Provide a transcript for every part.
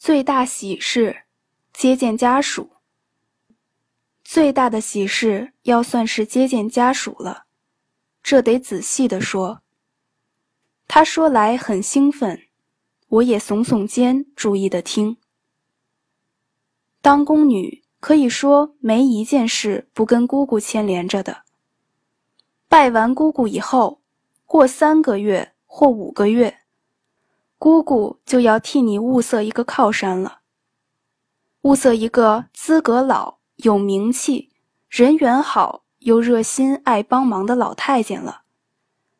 最大喜事，接见家属。最大的喜事要算是接见家属了，这得仔细的说。他说来很兴奋，我也耸耸肩，注意的听。当宫女可以说没一件事不跟姑姑牵连着的。拜完姑姑以后，过三个月或五个月。姑姑就要替你物色一个靠山了，物色一个资格老、有名气、人缘好又热心爱帮忙的老太监了，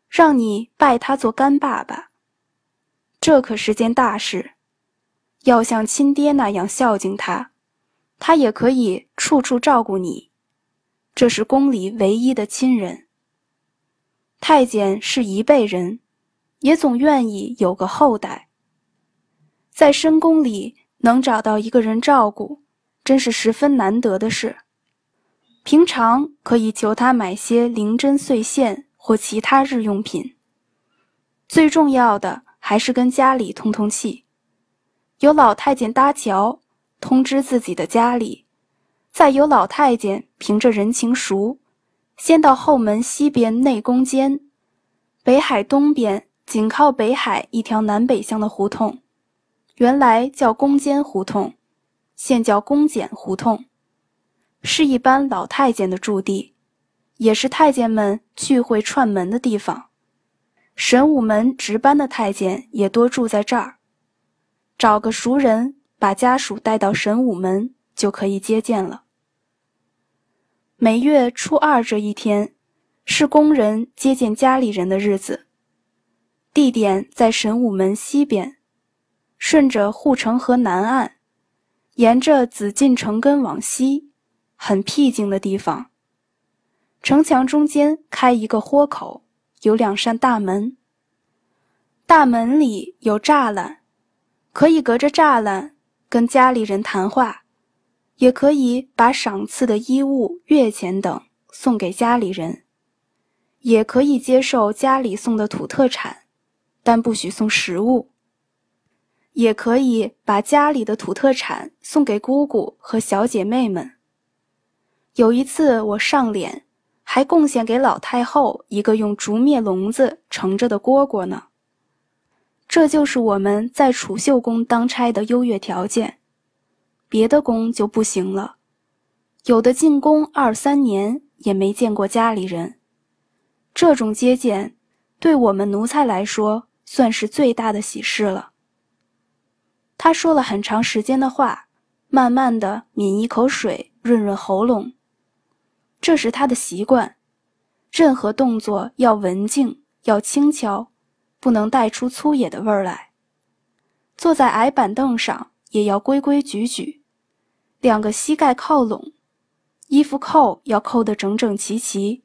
让你拜他做干爸爸。这可是件大事，要像亲爹那样孝敬他，他也可以处处照顾你。这是宫里唯一的亲人。太监是一辈人。也总愿意有个后代，在深宫里能找到一个人照顾，真是十分难得的事。平常可以求他买些零针碎线或其他日用品。最重要的还是跟家里通通气，有老太监搭桥，通知自己的家里，再有老太监凭着人情熟，先到后门西边内宫间，北海东边。紧靠北海一条南北向的胡同，原来叫宫间胡同，现叫宫简胡同，是一般老太监的驻地，也是太监们聚会串门的地方。神武门值班的太监也多住在这儿。找个熟人，把家属带到神武门，就可以接见了。每月初二这一天，是工人接见家里人的日子。地点在神武门西边，顺着护城河南岸，沿着紫禁城根往西，很僻静的地方。城墙中间开一个豁口，有两扇大门。大门里有栅栏，可以隔着栅栏跟家里人谈话，也可以把赏赐的衣物、月钱等送给家里人，也可以接受家里送的土特产。但不许送食物，也可以把家里的土特产送给姑姑和小姐妹们。有一次我上脸，还贡献给老太后一个用竹篾笼子盛着的蝈蝈呢。这就是我们在储秀宫当差的优越条件，别的宫就不行了。有的进宫二三年也没见过家里人，这种接见，对我们奴才来说。算是最大的喜事了。他说了很长时间的话，慢慢的抿一口水，润润喉咙。这是他的习惯，任何动作要文静，要轻巧，不能带出粗野的味儿来。坐在矮板凳上也要规规矩矩，两个膝盖靠拢，衣服扣要扣得整整齐齐，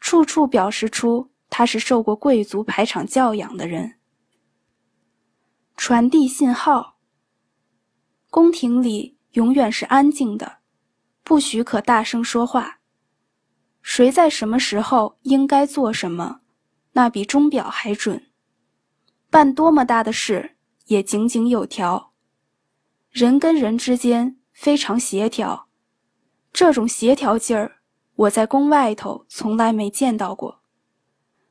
处处表示出他是受过贵族排场教养的人。传递信号。宫廷里永远是安静的，不许可大声说话。谁在什么时候应该做什么，那比钟表还准。办多么大的事也井井有条。人跟人之间非常协调，这种协调劲儿，我在宫外头从来没见到过。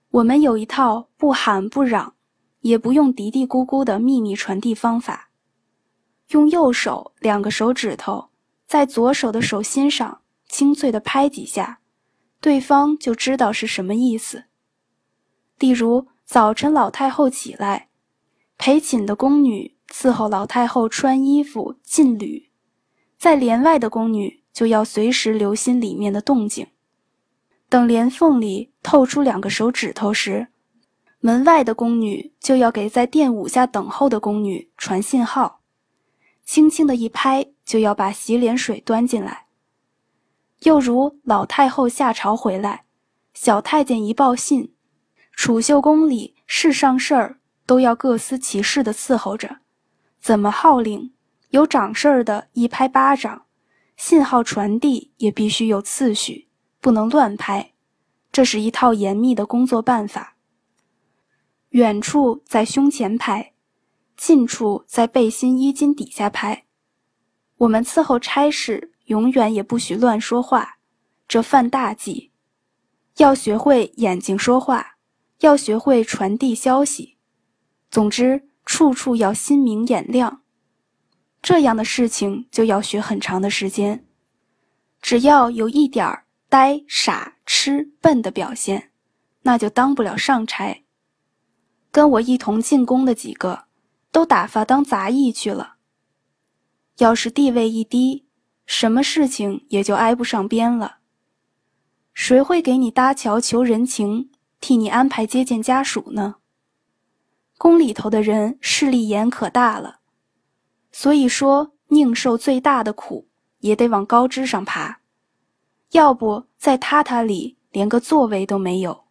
我们有一套不喊不嚷。也不用嘀嘀咕咕的秘密传递方法，用右手两个手指头在左手的手心上清脆的拍几下，对方就知道是什么意思。例如早晨老太后起来，陪寝的宫女伺候老太后穿衣服进履，在帘外的宫女就要随时留心里面的动静，等帘缝里透出两个手指头时。门外的宫女就要给在殿午下等候的宫女传信号，轻轻的一拍就要把洗脸水端进来。又如老太后下朝回来，小太监一报信，储秀宫里事上事儿都要各司其事的伺候着。怎么号令，有掌事儿的一拍巴掌，信号传递也必须有次序，不能乱拍。这是一套严密的工作办法。远处在胸前拍，近处在背心衣襟底下拍。我们伺候差事，永远也不许乱说话，这犯大忌。要学会眼睛说话，要学会传递消息。总之，处处要心明眼亮。这样的事情就要学很长的时间。只要有一点儿呆、傻、痴、笨的表现，那就当不了上差。跟我一同进宫的几个，都打发当杂役去了。要是地位一低，什么事情也就挨不上边了。谁会给你搭桥求人情，替你安排接见家属呢？宫里头的人势利眼可大了，所以说宁受最大的苦，也得往高枝上爬，要不在榻榻里连个座位都没有。